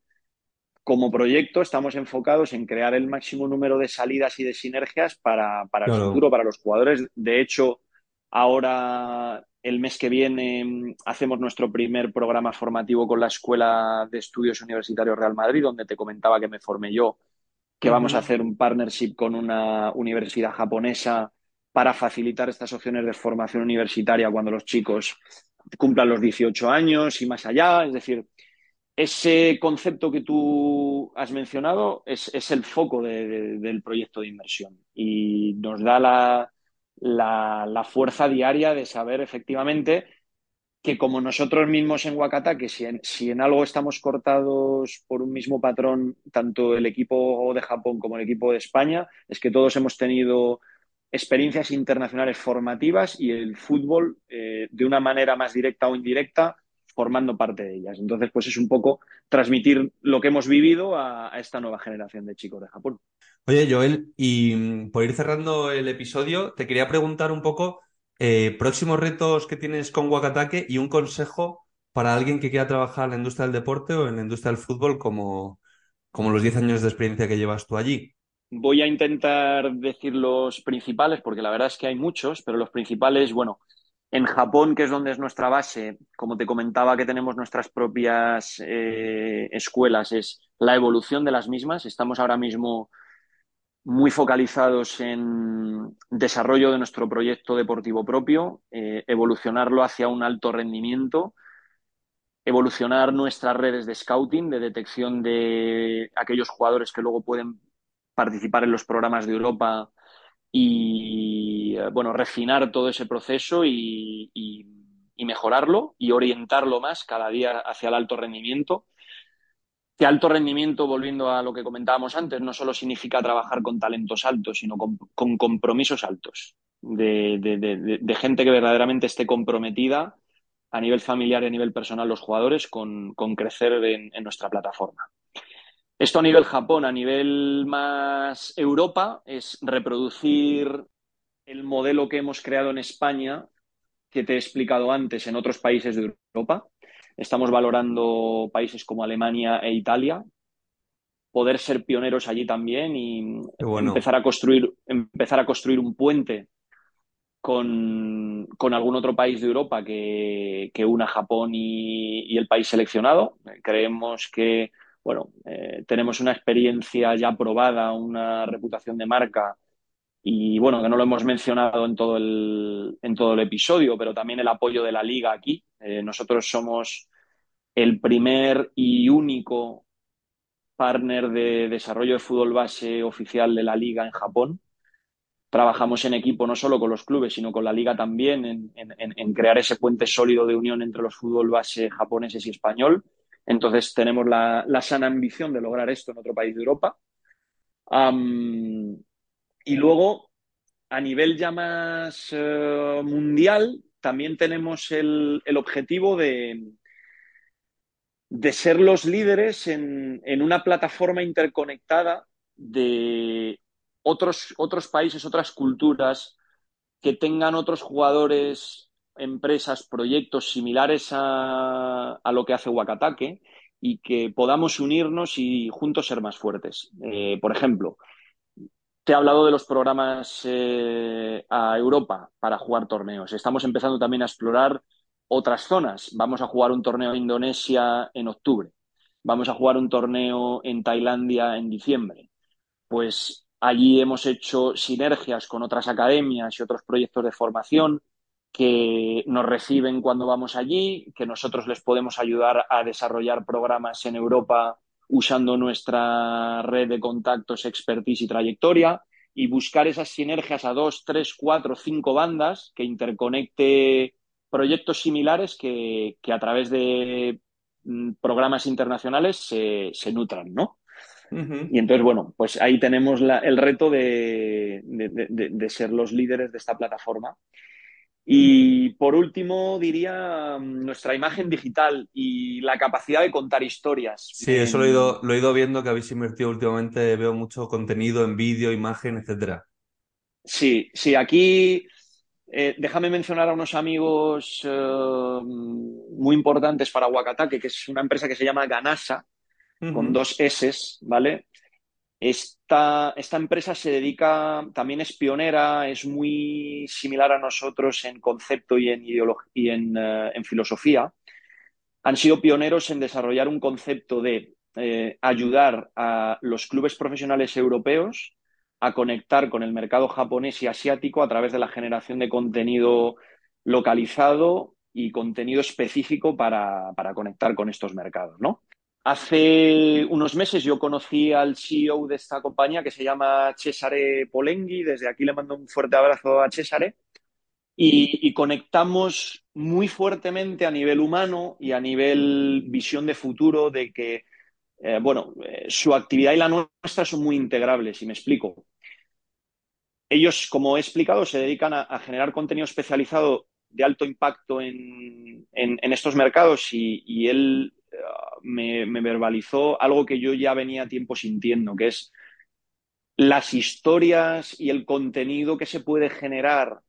como proyecto, estamos enfocados en crear el máximo número de salidas y de sinergias para, para el futuro, para los jugadores. De hecho, ahora, el mes que viene, hacemos nuestro primer programa formativo con la Escuela de Estudios Universitarios Real Madrid, donde te comentaba que me formé yo, que uh -huh. vamos a hacer un partnership con una universidad japonesa para facilitar estas opciones de formación universitaria cuando los chicos cumplan los 18 años y más allá. Es decir, ese concepto que tú has mencionado es, es el foco de, de, del proyecto de inversión y nos da la, la, la, fuerza diaria de saber efectivamente que como nosotros mismos en Wakata, que si en, si en algo estamos cortados por un mismo patrón, tanto el equipo de Japón como el equipo de España, es que todos hemos tenido experiencias internacionales formativas y el fútbol eh, de una manera más directa o indirecta formando parte de ellas. Entonces, pues es un poco transmitir lo que hemos vivido a, a esta nueva generación de chicos de Japón. Oye, Joel, y mm, por ir cerrando el episodio, te quería preguntar un poco eh, próximos retos que tienes con Wakatake y un consejo para alguien que quiera trabajar en la industria del deporte o en la industria del fútbol como, como los 10 años de experiencia que llevas tú allí. Voy a intentar decir los principales, porque la verdad es que hay muchos, pero los principales, bueno, en Japón, que es donde es nuestra base, como te comentaba que tenemos nuestras propias eh, escuelas, es la evolución de las mismas. Estamos ahora mismo muy focalizados en desarrollo de nuestro proyecto deportivo propio, eh, evolucionarlo hacia un alto rendimiento, evolucionar nuestras redes de scouting, de detección de aquellos jugadores que luego pueden participar en los programas de Europa y, bueno, refinar todo ese proceso y, mejorarlo y orientarlo más cada día hacia el alto rendimiento. Que alto rendimiento, volviendo a lo que comentábamos antes, no solo significa trabajar con talentos altos, sino con, compromisos altos, de, gente que verdaderamente esté comprometida a nivel familiar y a nivel personal los jugadores con, crecer en nuestra plataforma. Esto a nivel Japón, a nivel más Europa, es reproducir el modelo que hemos creado en España, que te he explicado antes, en otros países de Europa. Estamos valorando países como Alemania e Italia, poder ser pioneros allí también y bueno. empezar, a construir, empezar a construir un puente con, con, algún otro país de Europa que, que una Japón y, y, el país seleccionado. Creemos que bueno, eh, tenemos una experiencia ya probada, una reputación de marca y bueno, que no lo hemos mencionado en todo el, en todo el episodio, pero también el apoyo de la liga aquí. Eh, nosotros somos el primer y único partner de desarrollo de fútbol base oficial de la liga en Japón. Trabajamos en equipo no solo con los clubes, sino con la liga también en, en, en crear ese puente sólido de unión entre los fútbol base japoneses y español. Entonces tenemos la, la, sana ambición de lograr esto en otro país de Europa. Y luego, a nivel ya más uh, mundial, también tenemos el, el objetivo de, de, ser los líderes en, en, una plataforma interconectada de otros, otros países, otras culturas, que tengan otros jugadores empresas, proyectos similares a, a, lo que hace Wakatake y que podamos unirnos y juntos ser más fuertes. Eh, por ejemplo, te he hablado de los programas eh, a Europa para jugar torneos. Estamos empezando también a explorar otras zonas. Vamos a jugar un torneo en Indonesia en octubre. Vamos a jugar un torneo en Tailandia en diciembre. Pues allí hemos hecho sinergias con otras academias y otros proyectos de formación que nos reciben cuando vamos allí, que nosotros les podemos ayudar a desarrollar programas en Europa usando nuestra red de contactos, expertise y trayectoria y buscar esas sinergias a dos, tres, cuatro, cinco bandas que interconecte proyectos similares que, que a través de mm, programas internacionales se, se nutran, ¿no? Uh -huh. Y entonces, bueno, pues ahí tenemos la, el reto de, de, de, de, ser los líderes de esta plataforma y por último, diría mm, nuestra imagen digital y la capacidad de contar historias. Sí, eso lo he, ido, lo he ido viendo que habéis invertido últimamente, veo mucho contenido en vídeo, imagen, etcétera. Sí, sí, aquí eh, déjame mencionar a unos amigos eh, muy importantes para Wakatake, que es una empresa que se llama Ganasa, uh -huh. con dos S, ¿vale? Esta, empresa se dedica, también es pionera, es muy similar a nosotros en concepto y en, y en, uh, en filosofía. Han sido pioneros en desarrollar un concepto de eh, ayudar a los clubes profesionales europeos a conectar con el mercado japonés y asiático a través de la generación de contenido localizado y contenido específico para, para conectar con estos mercados, ¿no? Hace unos meses yo conocí al CEO de esta compañía que se llama Cesare Polenghi. Desde aquí le mando un fuerte abrazo a Cesare. Y, conectamos muy fuertemente a nivel humano y a nivel visión de futuro de que, eh, bueno, eh, su actividad y la nuestra son muy integrables. Y me explico. Ellos, como he explicado, se dedican a, generar contenido especializado de alto impacto en estos mercados y, y él me, verbalizó algo que yo ya venía tiempo sintiendo, que es las historias y el contenido que se puede generar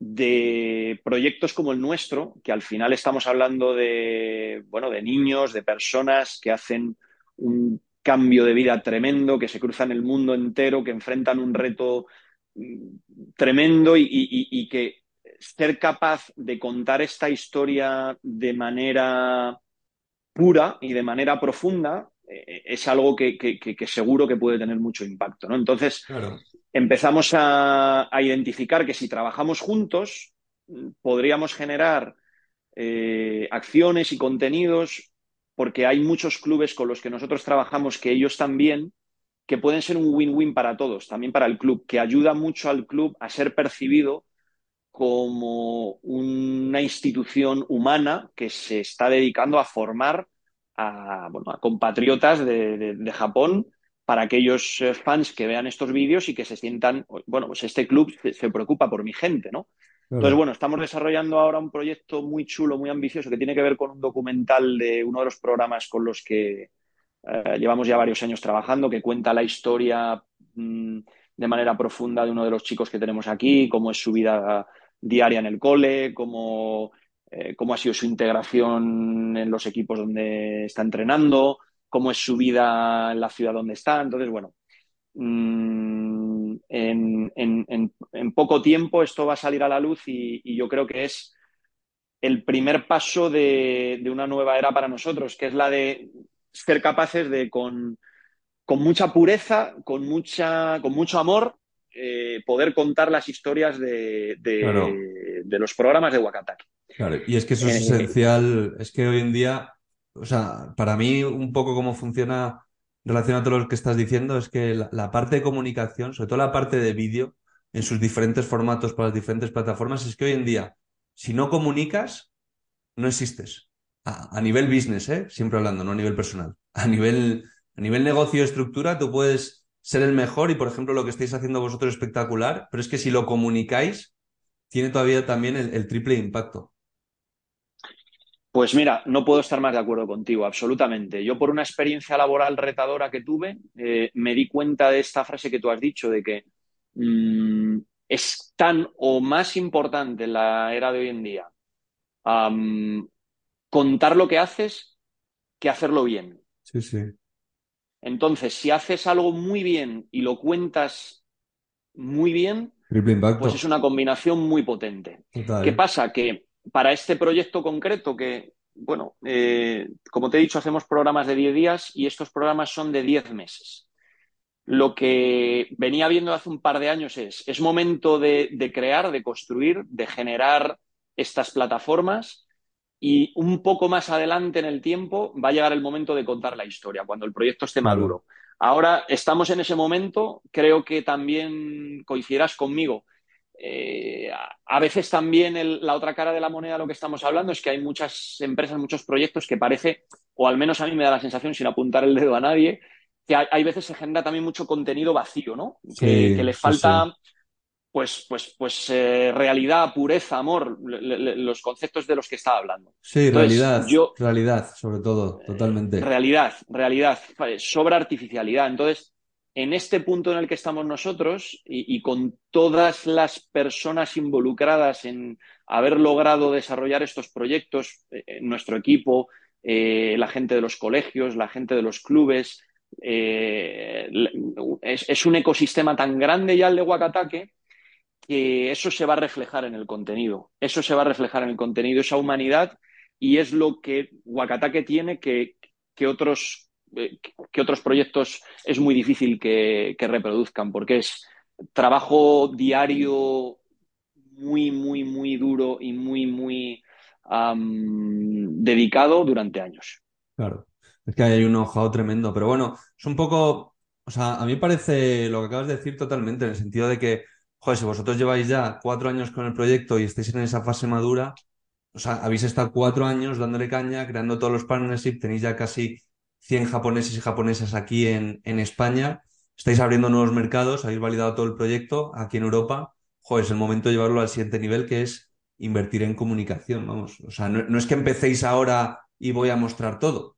de proyectos como el nuestro, que al final estamos hablando de, bueno, de niños, de personas que hacen un cambio de vida tremendo, que se cruzan el mundo entero, que enfrentan un reto mm, tremendo y que ser capaz de contar esta historia de manera pura y de manera profunda eh, es algo que, que, que, seguro que puede tener mucho impacto. ¿no? Entonces, claro. empezamos a, a, identificar que si trabajamos juntos, podríamos generar eh, acciones y contenidos, porque hay muchos clubes con los que nosotros trabajamos que ellos también, que pueden ser un win-win para todos, también para el club, que ayuda mucho al club a ser percibido como una institución humana que se está dedicando a formar a, bueno, a compatriotas de, de, de, Japón para aquellos eh, fans que vean estos vídeos y que se sientan, bueno, pues este club se, se preocupa por mi gente, ¿no? Claro. Entonces, bueno, estamos desarrollando ahora un proyecto muy chulo, muy ambicioso, que tiene que ver con un documental de uno de los programas con los que eh, llevamos ya varios años trabajando, que cuenta la historia mm, de manera profunda de uno de los chicos que tenemos aquí, cómo es su vida diaria en el cole, cómo, eh, cómo ha sido su integración en los equipos donde está entrenando, cómo es su vida en la ciudad donde está. Entonces, bueno, mm, en, en, poco tiempo esto va a salir a la luz y, yo creo que es el primer paso de, de, una nueva era para nosotros, que es la de ser capaces de, con, con mucha pureza, con, mucha, con mucho amor, eh, poder contar las historias de, de, de, los programas de Wakataki. Claro, y es que eso es eh, esencial, es que hoy en día, o sea, para mí un poco cómo funciona relacionado a todo lo que estás diciendo es que la, parte de comunicación, sobre todo la parte de vídeo, en sus diferentes formatos para las diferentes plataformas, es que hoy en día, si no comunicas, no existes. A, nivel business, ¿eh? siempre hablando, no a nivel personal. A nivel, a nivel negocio estructura, tú puedes ser el mejor y, por ejemplo, lo que estáis haciendo vosotros es espectacular, pero es que si lo comunicáis, tiene todavía también el triple impacto. Pues mira, no puedo estar más de acuerdo contigo, absolutamente. Yo por una experiencia laboral retadora que tuve, eh, me di cuenta de esta frase que tú has dicho, de que mm, es tan o más importante en la era de hoy en día contar lo que haces que hacerlo bien. Sí, sí. Entonces, si haces algo muy bien y lo cuentas muy bien, pues es una combinación muy potente. ¿Qué pasa? Que para este proyecto concreto que, bueno, eh, como te he dicho, hacemos programas de 10 días y estos programas son de 10 meses. Lo que venía viendo hace un par de años es, es momento de, crear, de construir, de generar estas plataformas y un poco más adelante en el tiempo va a llegar el momento de contar la historia, cuando el proyecto esté maduro. Ahora estamos en ese momento, creo que también coincidirás conmigo eh, a veces también la otra cara de la moneda de lo que estamos hablando es que hay muchas empresas, muchos proyectos que parece, o al menos a mí me da la sensación, sin apuntar el dedo a nadie, que hay, veces se genera también mucho contenido vacío, ¿no? que, le falta, pues, pues, pues eh, realidad, pureza, amor, los conceptos de los que estaba hablando. Sí, realidad, realidad, sobre todo, totalmente. realidad, realidad, sobra artificialidad. Entonces, en este punto en el que estamos nosotros y, con todas las personas involucradas en haber logrado desarrollar estos proyectos, eh, nuestro equipo, eh, la gente de los colegios, la gente de los clubes, eh, es, un ecosistema tan grande ya el de Huacataque que eso se va a reflejar en el contenido, eso se va a reflejar en el contenido, esa humanidad y es lo que Huacataque tiene que, que otros eh, que otros proyectos es muy difícil que, reproduzcan, porque es trabajo diario muy, muy, muy duro y muy, muy dedicado durante años. Claro, es que hay un ojado tremendo, pero bueno, es un poco, o sea, a mí parece lo que acabas de decir totalmente, en el sentido de que, joder, si vosotros lleváis ya cuatro años con el proyecto y estáis en esa fase madura, o sea, habéis estado cuatro años dándole caña, creando todos los partnerships, tenéis ya casi 100 japoneses y japonesas aquí en, en España, estáis abriendo nuevos mercados, habéis validado todo el proyecto aquí en Europa, joder, es el momento de llevarlo al siguiente nivel que es invertir en comunicación, vamos. O sea, no, es que empecéis ahora y voy a mostrar todo.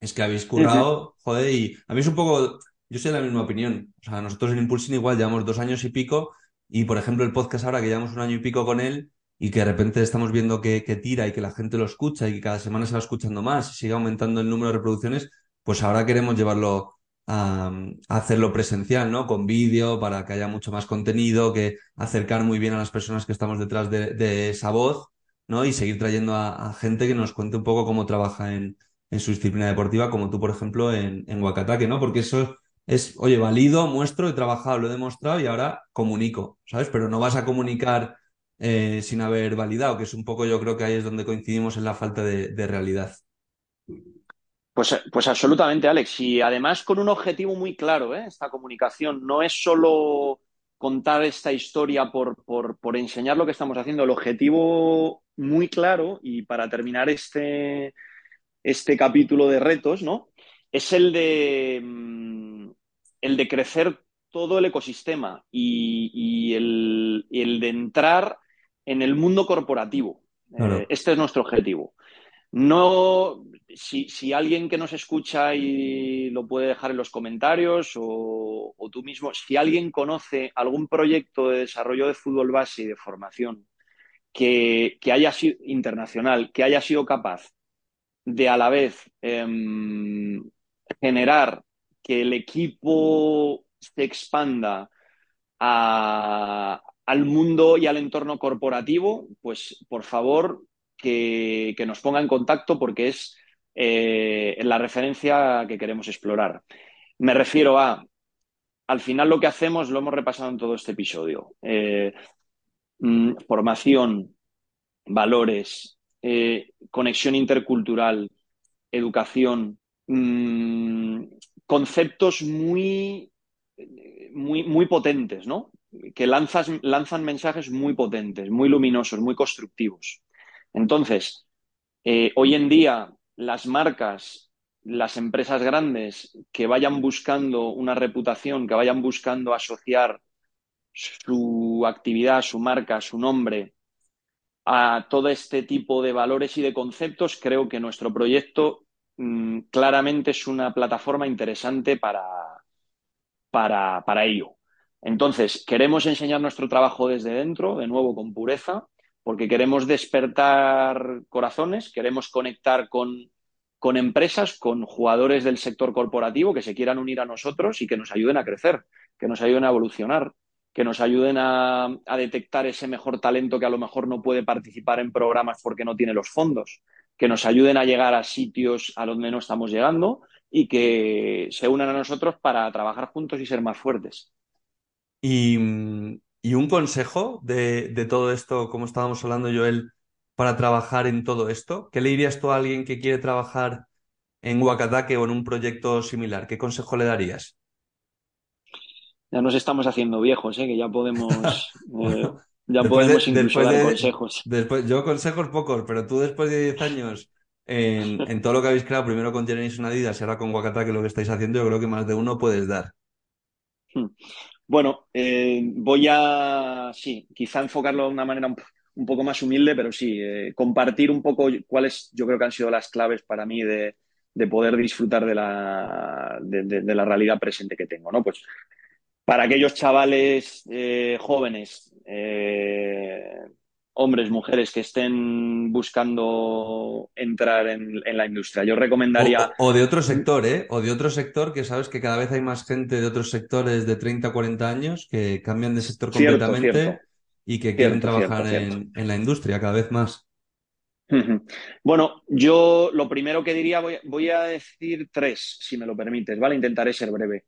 Es que habéis currado, joder, y a mí es un poco, yo soy de la misma opinión. O sea, nosotros en Impulsing igual llevamos dos años y pico, y por ejemplo el podcast ahora que llevamos un año y pico con él, y que de repente estamos viendo que, tira y que la gente lo escucha y que cada semana se va escuchando más y sigue aumentando el número de reproducciones, pues ahora queremos llevarlo a, hacerlo presencial, ¿no? Con vídeo, para que haya mucho más contenido, que acercar muy bien a las personas que estamos detrás de, esa voz, ¿no? Y seguir trayendo a, gente que nos cuente un poco cómo trabaja en, su disciplina deportiva, como tú, por ejemplo, en, en ¿no? Porque eso es, oye, valido, muestro, he trabajado, lo he demostrado y ahora comunico, ¿sabes? Pero no vas a comunicar eh, sin haber validado, que es un poco yo creo que ahí es donde coincidimos en la falta de, realidad. Pues, pues, absolutamente, Alex. Y además con un objetivo muy claro, ¿eh? esta comunicación. No es solo contar esta historia por, por, enseñar lo que estamos haciendo. El objetivo muy claro, y para terminar este, este capítulo de retos, ¿no? Es el de, mm, el de crecer todo el ecosistema y, el, y el de entrar en el mundo corporativo. Eh, este es nuestro objetivo. No, si, si, alguien que nos escucha y lo puede dejar en los comentarios o, o, tú mismo, si alguien conoce algún proyecto de desarrollo de fútbol base y de formación que, que haya sido internacional, que haya sido capaz de a la vez eh, generar que el equipo se expanda al mundo y al entorno corporativo, pues por favor que, nos ponga en contacto porque es eh, la referencia que queremos explorar. Me refiero a, al final lo que hacemos lo hemos repasado en todo este episodio. Eh, mm, formación, valores, eh, conexión intercultural, educación, mmm, conceptos muy, muy, muy potentes, ¿no? Que lanzas, lanzan mensajes muy potentes, muy luminosos, muy constructivos. Entonces, eh, hoy en día las marcas, las empresas grandes que vayan buscando una reputación, que vayan buscando asociar su actividad, su marca, su nombre a todo este tipo de valores y de conceptos, creo que nuestro proyecto mmm, claramente es una plataforma interesante para, para, para ello. Entonces, queremos enseñar nuestro trabajo desde dentro, de nuevo con pureza, porque queremos despertar corazones, queremos conectar con, con, empresas, con jugadores del sector corporativo que se quieran unir a nosotros y que nos ayuden a crecer, que nos ayuden a evolucionar, que nos ayuden a detectar ese mejor talento que a lo mejor no puede participar en programas porque no tiene los fondos, que nos ayuden a llegar a sitios a donde no estamos llegando y que se unan a nosotros para trabajar juntos y ser más fuertes. Y y un consejo de, de, todo esto, como estábamos hablando, Joel, para trabajar en todo esto. ¿Qué le dirías tú a alguien que quiere trabajar en Huacataque o en un proyecto similar? ¿Qué consejo le darías? Ya nos estamos haciendo viejos, ¿eh? que ya podemos, eh, ya podemos de, incluso dar de, consejos. Después, yo consejos pocos, pero tú después de 10 años en, en, todo lo que habéis creado, primero con Tenéis una Adidas y ahora con Huacataque lo que estáis haciendo, yo creo que más de uno puedes dar. Hmm. Bueno, eh, voy a, sí, quizá enfocarlo de una manera un, un poco más humilde, pero sí, eh, compartir un poco cuáles yo creo que han sido las claves para mí de, de poder disfrutar de la, de, de, de, la realidad presente que tengo, ¿no? Pues para aquellos chavales eh, jóvenes, hombres, mujeres que estén buscando entrar en, en la industria. Yo recomendaría... O, o, de otro sector, ¿eh? O de otro sector que sabes que cada vez hay más gente de otros sectores de 30, 40 años que cambian de sector cierto, completamente cierto. y que Cierto, quieren trabajar en la industria cada vez más. Bueno, yo lo primero que diría, voy, voy, a decir tres, si me lo permites, ¿vale? Intentaré ser breve.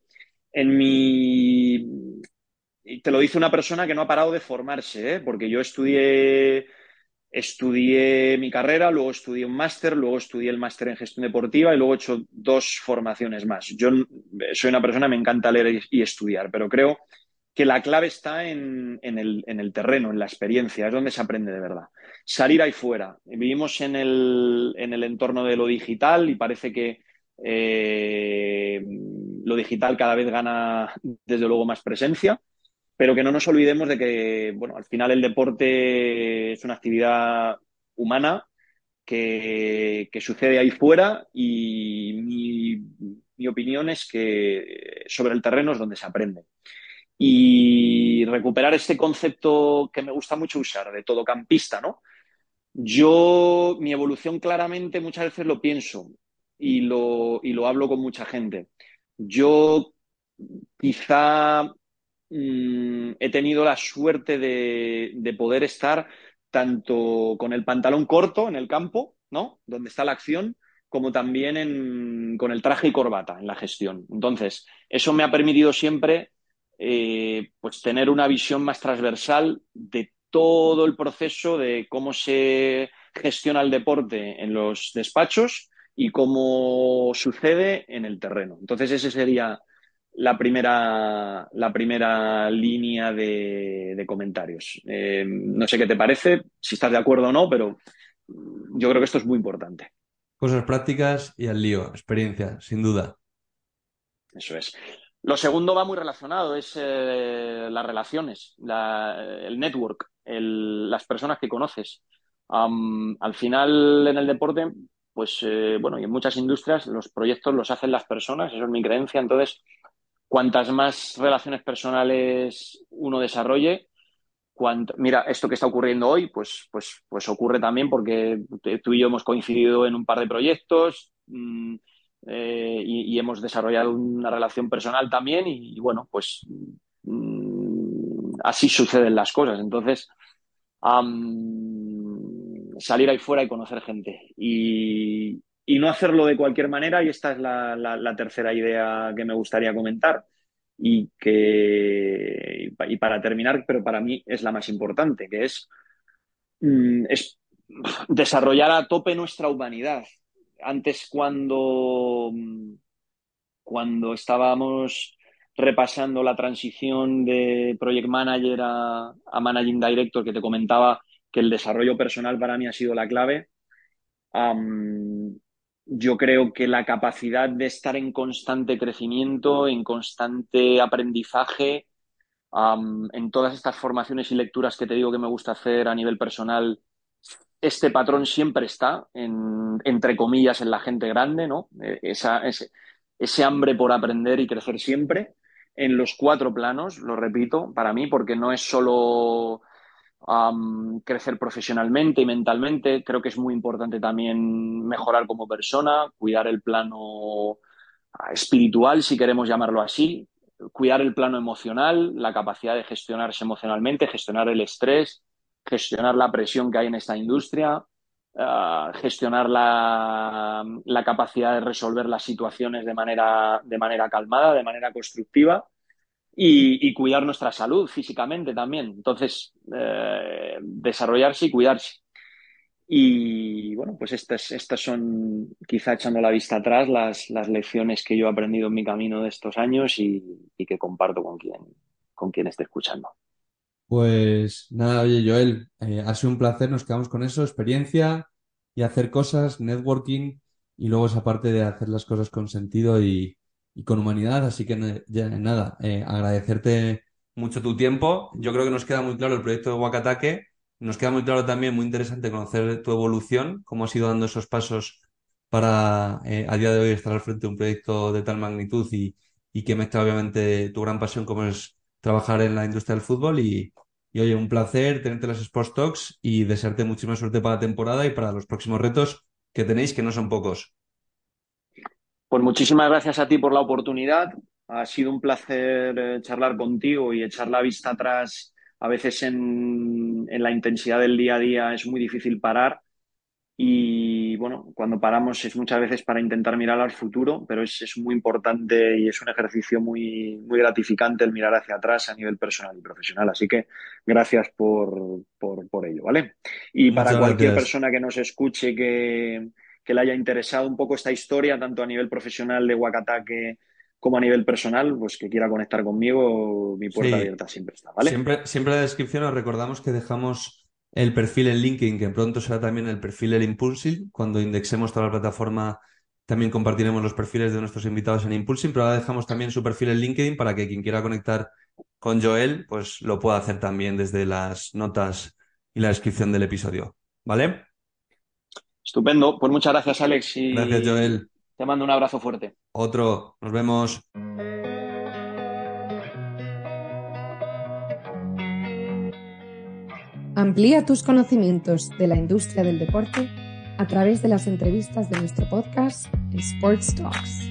En mi, y te lo dice una persona que no ha parado de formarse, ¿eh? porque yo estudié, estudié mi carrera, luego estudié un máster, luego estudié el máster en gestión deportiva y luego he hecho dos formaciones más. Yo soy una persona, me encanta leer y estudiar, pero creo que la clave está en, en, el, en el, terreno, en la experiencia, es donde se aprende de verdad. Salir ahí fuera. Vivimos en el, en el entorno de lo digital y parece que eh, lo digital cada vez gana, desde luego, más presencia pero que no nos olvidemos de que, bueno, al final el deporte es una actividad humana que, sucede ahí fuera y mi, opinión es que sobre el terreno es donde se aprende. Y recuperar este concepto que me gusta mucho usar, de todo campista, ¿no? Yo, mi evolución claramente muchas veces lo pienso y lo, y lo hablo con mucha gente. Yo quizá mmm, he tenido la suerte de, de, poder estar tanto con el pantalón corto en el campo, ¿no? Donde está la acción, como también en, con el traje y corbata en la gestión. Entonces, eso me ha permitido siempre eh, pues tener una visión más transversal de todo el proceso de cómo se gestiona el deporte en los despachos y cómo sucede en el terreno. Entonces, ese sería la primera, la primera línea de, de comentarios. Eh, no sé qué te parece, si estás de acuerdo o no, pero yo creo que esto es muy importante. Cosas prácticas y al lío, experiencia, sin duda. Eso es. Lo segundo va muy relacionado, es eh, las relaciones, la, el network, el, las personas que conoces. Um, al final, en el deporte, pues eh, bueno, y en muchas industrias los proyectos los hacen las personas, eso es mi creencia. Entonces, cuantas más relaciones personales uno desarrolle, mira, esto que está ocurriendo hoy, pues, pues, pues ocurre también porque tú y yo hemos coincidido en un par de proyectos mmm, eh, y, hemos desarrollado una relación personal también y, bueno, pues mmm, así suceden las cosas. Entonces, salir ahí fuera y conocer gente y, y, no hacerlo de cualquier manera y esta es la, tercera idea que me gustaría comentar y que, y para terminar, pero para mí es la más importante, que es, mm, es desarrollar a tope nuestra humanidad. Antes cuando, cuando estábamos repasando la transición de Project Manager a, Managing Director, que te comentaba que el desarrollo personal para mí ha sido la clave, yo creo que la capacidad de estar en constante crecimiento, en constante aprendizaje, en todas estas formaciones y lecturas que te digo que me gusta hacer a nivel personal, este patrón siempre está, en, entre comillas, en la gente grande, ¿no? Esa, ese, ese hambre por aprender y crecer siempre, en los cuatro planos, lo repito, para mí, porque no es solo crecer profesionalmente y mentalmente. Creo que es muy importante también mejorar como persona, cuidar el plano espiritual, si queremos llamarlo así, cuidar el plano emocional, la capacidad de gestionarse emocionalmente, gestionar el estrés, gestionar la presión que hay en esta industria, uh, gestionar la, la, capacidad de resolver las situaciones de manera, de manera calmada, de manera constructiva y, cuidar nuestra salud físicamente también. Entonces, eh, desarrollarse y cuidarse. Y bueno, pues estas, estas son, quizá echando la vista atrás, las, las lecciones que yo he aprendido en mi camino de estos años y, y que comparto con quien, con quien esté escuchando. Pues nada, oye Joel, eh, ha sido un placer, nos quedamos con eso, experiencia y hacer cosas, networking y luego esa parte de hacer las cosas con sentido y, y con humanidad. Así que ya, nada, eh, agradecerte mucho tu tiempo. Yo creo que nos queda muy claro el proyecto de Wakatake. Nos queda muy claro también, muy interesante conocer tu evolución, cómo has ido dando esos pasos para eh, a día de hoy estar al frente de un proyecto de tal magnitud y, que mezcla obviamente tu gran pasión como es trabajar en la industria del fútbol y, oye, un placer tenerte en las Sports Talks y desearte muchísima suerte para la temporada y para los próximos retos que tenéis, que no son pocos. Pues muchísimas gracias a ti por la oportunidad. Ha sido un placer eh, charlar contigo y echar la vista atrás. A veces en, en, la intensidad del día a día es muy difícil parar. Y bueno, cuando paramos es muchas veces para intentar mirar al futuro, pero es, es muy importante y es un ejercicio muy, muy gratificante el mirar hacia atrás a nivel personal y profesional. Así que gracias por, por, por ello, ¿vale? Y Muchas para cualquier gracias. persona que nos escuche que, que le haya interesado un poco esta historia, tanto a nivel profesional de Wakatake como a nivel personal, pues que quiera conectar conmigo, mi puerta sí. abierta siempre está, ¿vale? Siempre, siempre en la descripción os recordamos que dejamos el perfil en LinkedIn, que pronto será también el perfil en Impulsing. Cuando indexemos toda la plataforma, también compartiremos los perfiles de nuestros invitados en Impulsing, pero ahora dejamos también su perfil en LinkedIn para que quien quiera conectar con Joel, pues lo pueda hacer también desde las notas y la descripción del episodio, ¿vale? Estupendo. Pues muchas gracias, Alex. Y gracias, Joel. Te mando un abrazo fuerte. Otro. Nos vemos. Amplía tus conocimientos de la industria del deporte a través de las entrevistas de nuestro podcast Sports Talks.